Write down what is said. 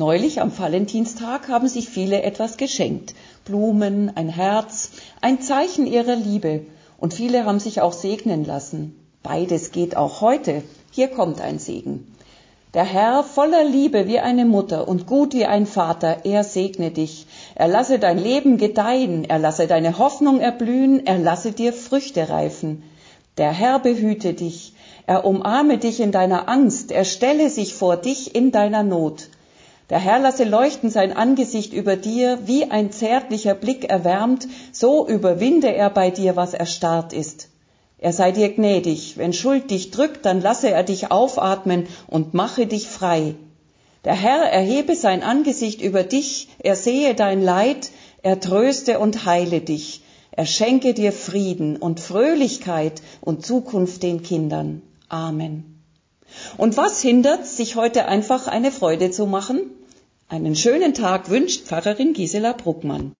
Neulich am Valentinstag haben sich viele etwas geschenkt. Blumen, ein Herz, ein Zeichen ihrer Liebe. Und viele haben sich auch segnen lassen. Beides geht auch heute. Hier kommt ein Segen. Der Herr voller Liebe wie eine Mutter und gut wie ein Vater, er segne dich. Er lasse dein Leben gedeihen, er lasse deine Hoffnung erblühen, er lasse dir Früchte reifen. Der Herr behüte dich, er umarme dich in deiner Angst, er stelle sich vor dich in deiner Not. Der Herr lasse leuchten sein Angesicht über dir, wie ein zärtlicher Blick erwärmt, so überwinde er bei dir, was erstarrt ist. Er sei dir gnädig, wenn Schuld dich drückt, dann lasse er dich aufatmen und mache dich frei. Der Herr erhebe sein Angesicht über dich, er sehe dein Leid, er tröste und heile dich, er schenke dir Frieden und Fröhlichkeit und Zukunft den Kindern. Amen. Und was hindert, sich heute einfach eine Freude zu machen? Einen schönen Tag wünscht Pfarrerin Gisela Bruckmann.